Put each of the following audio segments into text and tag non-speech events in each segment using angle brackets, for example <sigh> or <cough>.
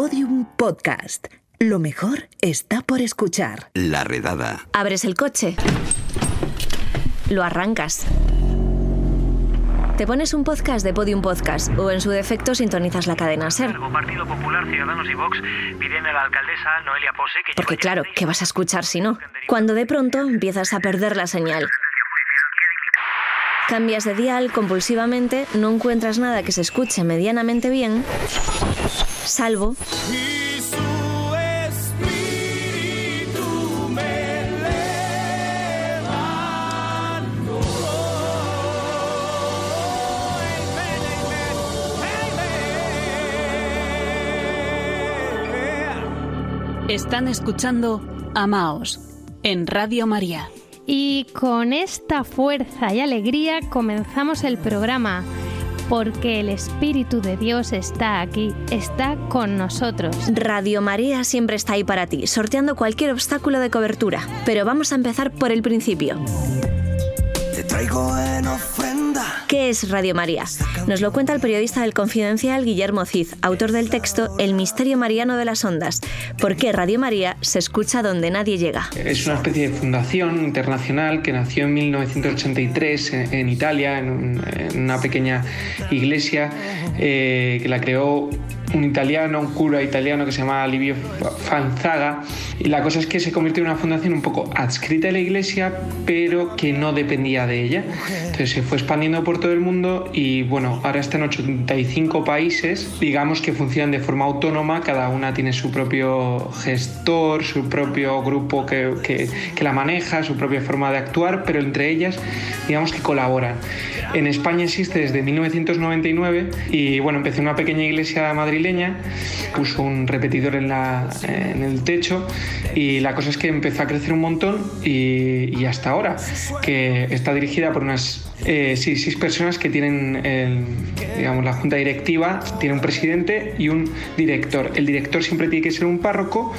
Podium Podcast. Lo mejor está por escuchar. La redada. Abres el coche. Lo arrancas. Te pones un podcast de Podium Podcast o en su defecto sintonizas la cadena SER. Como Partido Popular, Ciudadanos y Vox piden a la alcaldesa Noelia Pose que Porque claro, ¿qué vas a escuchar si no? Cuando de pronto empiezas a perder la señal. Cambias de dial compulsivamente, no encuentras nada que se escuche medianamente bien, salvo Están escuchando Amaos en Radio María. Y con esta fuerza y alegría comenzamos el programa, porque el Espíritu de Dios está aquí, está con nosotros. Radio María siempre está ahí para ti, sorteando cualquier obstáculo de cobertura. Pero vamos a empezar por el principio. Te traigo en ofrenda. ¿Qué es Radio María? Nos lo cuenta el periodista del Confidencial Guillermo Cid, autor del texto El misterio mariano de las ondas. ¿Por qué Radio María se escucha donde nadie llega? Es una especie de fundación internacional que nació en 1983 en, Italia, en una pequeña iglesia eh, que la creó un italiano, un cura italiano que se llama Livio Fanzaga. Y la cosa es que se convirtió en una fundación un poco adscrita a la iglesia, pero que no dependía de ella. Entonces se fue expandiendo por todo el mundo y bueno, ahora está en 85 países, digamos que funcionan de forma autónoma, cada una tiene su propio gestor, su propio grupo que, que- que la maneja, su propia forma de actuar, pero entre ellas digamos que colaboran. En España existe desde 1999 y bueno, empecé una pequeña iglesia puso un repetidor en, la, en el techo y la cosa es que empezó a crecer un montón y, y hasta ahora, que está dirigida por unas eh, sí, seis personas que tienen el- digamos, la junta directiva, tiene un presidente y un director. El director siempre tiene que ser un párroco,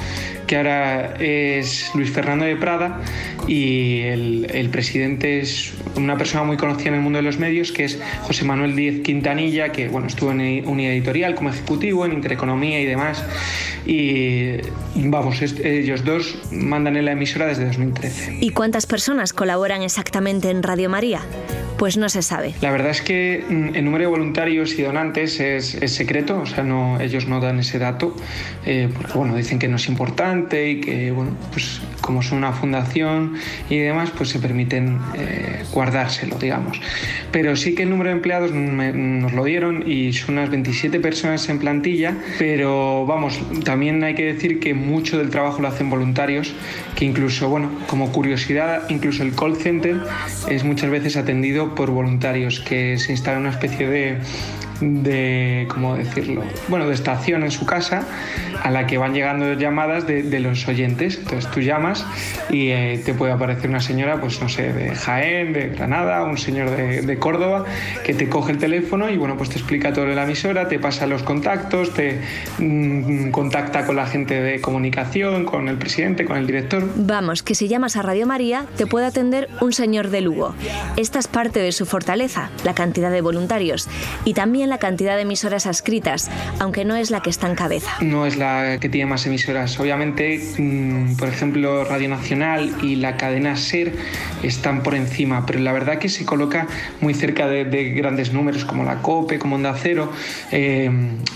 que ahora es Luis Fernando de Prada, y el, el presidente es una persona muy conocida en el mundo de los medios, que es José Manuel Díez Quintanilla, que bueno, estuvo en Unidad Editorial como ejecutivo, en Intereconomía y demás. Y vamos, ellos dos mandan en la emisora desde 2013. ¿Y cuántas personas colaboran exactamente en Radio María? Pues no se sabe. La verdad es que mm, el número de voluntarios y donantes es, es secreto, o sea, no, ellos no dan ese dato, eh, porque bueno, dicen que no es importante y que, bueno, pues como son una fundación y demás, pues se permiten eh, guardárselo, digamos. Pero sí que el número de empleados me- nos lo dieron y son unas 27 personas en plantilla, pero vamos, también hay que decir que mucho del trabajo lo hacen voluntarios, que incluso, bueno, como curiosidad, incluso el call center es muchas veces atendido por voluntarios que se instala una especie de de, ¿cómo decirlo? Bueno, de estación en su casa a la que van llegando llamadas de, de los oyentes. Entonces tú llamas y eh, te puede aparecer una señora, pues no sé, de Jaén, de Granada, un señor de, de Córdoba, que te coge el teléfono y bueno, pues te explica todo de la emisora, te pasa los contactos, te mm, contacta con la gente de comunicación, con el presidente, con el director. Vamos, que si llamas a Radio María te puede atender un señor de Lugo. Esta es parte de su fortaleza, la cantidad de voluntarios y también la cantidad de emisoras adscritas, aunque no es la que está en cabeza. no es la que tiene más emisoras. Obviamente, mm, por ejemplo, Radio Nacional y la cadena SER están por encima, pero la verdad que se coloca muy cerca de, de grandes números como la COPE, como Onda Cero. Eh,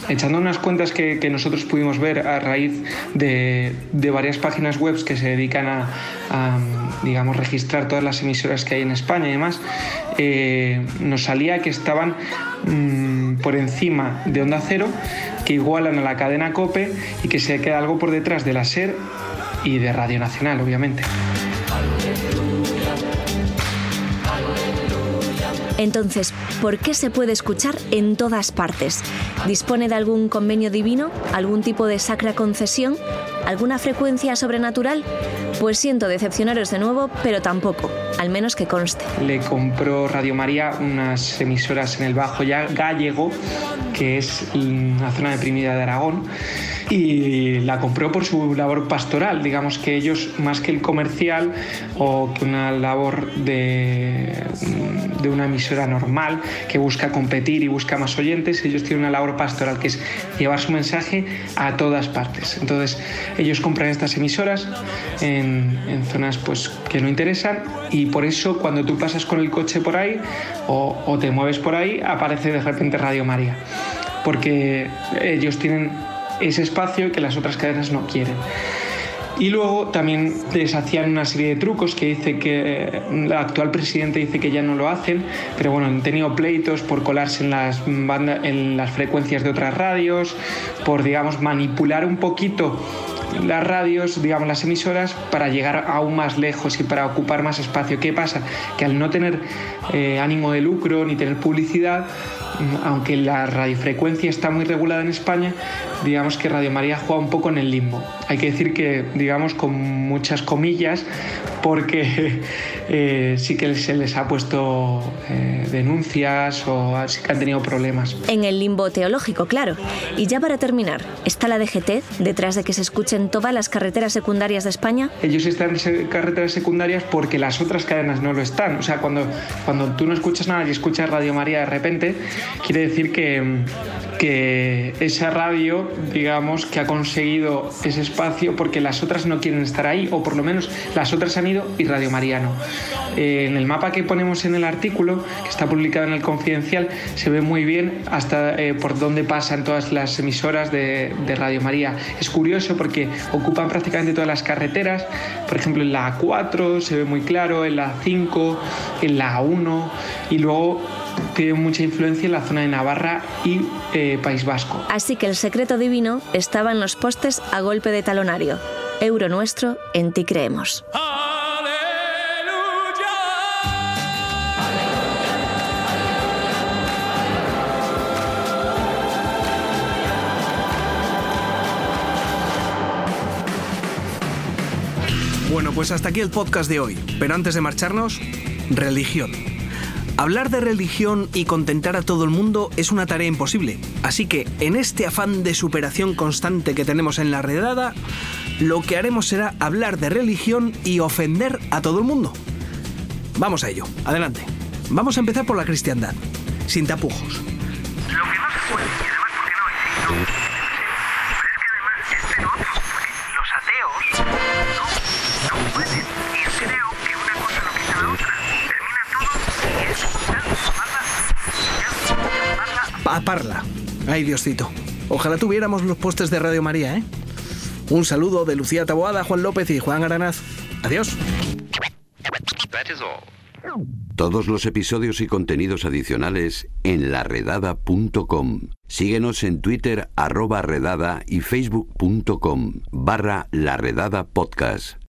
echando unas cuentas que, nosotros pudimos ver a raíz de, varias páginas web que se dedican a, a, digamos, registrar todas las emisoras que hay en España y demás, eh, nos salía que estaban mm, por encima de Onda Cero, que igualan a la cadena COPE y que se queda algo por detrás de la SER y de Radio Nacional, obviamente. Entonces, ¿por qué se puede escuchar en todas partes? ¿Dispone de algún convenio divino? ¿Algún tipo de sacra concesión? ¿Alguna frecuencia sobrenatural? Pues siento decepcionaros de nuevo, pero tampoco, al menos que conste. Le compró Radio María unas emisoras en el Bajo Gallego, que es una zona deprimida de Aragón y la compró por su labor pastoral. Digamos que ellos, más que el comercial o que una labor de, de una emisora normal que busca competir y busca más oyentes, ellos tienen una labor pastoral que es llevar su mensaje a todas partes. Entonces, ellos compran estas emisoras en, en zonas pues, que no interesan y por eso cuando tú pasas con el coche por ahí o, o te mueves por ahí, aparece de repente Radio María. Porque ellos tienen ese espacio que las otras cadenas no quieren. Y luego también les hacían una serie de trucos que dice que el actual presidente dice que ya no lo hacen, pero bueno, han tenido pleitos por colarse en las, en las frecuencias de otras radios, por, digamos, manipular un poquito las radios, digamos, las emisoras, para llegar aún más lejos y para ocupar más espacio. ¿Qué pasa? Que al no tener eh, ánimo de lucro ni tener publicidad, aunque la radiofrecuencia está muy regulada en España, digamos que Radio María juega un poco en el limbo. Hay que decir que, digamos, con muchas comillas, porque <laughs> eh, sí que se les ha puesto eh, denuncias o sí que han tenido problemas. En el limbo teológico, claro. Y ya para terminar, ¿está la DGT detrás de que se escuchen todas las carreteras secundarias de España? Ellos están en carreteras secundarias porque las otras cadenas no lo están. O sea, cuando, cuando tú no escuchas nada y escuchas Radio María de repente, quiere decir que, que esa radio, digamos, que ha conseguido ese espacio porque las otras no quieren estar ahí, o por lo menos las otras han ido y Radio María no. Eh, en el mapa que ponemos en el artículo, que está publicado en el Confidencial, se ve muy bien hasta eh, por dónde pasan todas las emisoras de, de Radio María. Es curioso porque ocupan prácticamente todas las carreteras, por ejemplo en la A4 se ve muy claro, en la A5, en la A1 y luego tiene mucha influencia en la zona de Navarra y eh, País Vasco. Así que el secreto divino estaba en los postes a golpe de talonario. Euro nuestro, en ti creemos. Bueno, pues hasta aquí el podcast de hoy. Pero antes de marcharnos, religión. Hablar de religión y contentar a todo el mundo es una tarea imposible, así que en este afán de superación constante que tenemos en la redada, lo que haremos será hablar de religión y ofender a todo el mundo. Vamos a ello, adelante. Vamos a empezar por la cristiandad, sin tapujos. Lo que ya, parla. Pa parla. Ay, Dioscito. Ojalá tuviéramos los postes de Radio María, ¿eh? Un saludo de Lucía Taboada, Juan López y Juan Aranaz. Adiós. Todos los episodios y contenidos adicionales en laredada.com. Síguenos en Twitter arroba redada y facebook.com barra laredada podcast.